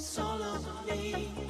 seeing it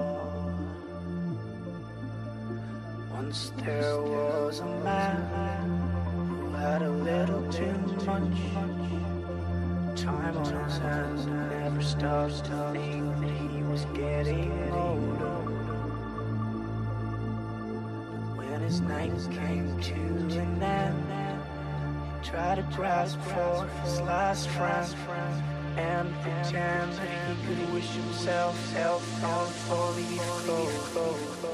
Once there was a man who had a little too much time on his hands and never stopped to think that he was getting older. But when his night came to an end, he tried to grasp for his last friend and pretend that he could wish himself health on four-leaf clover.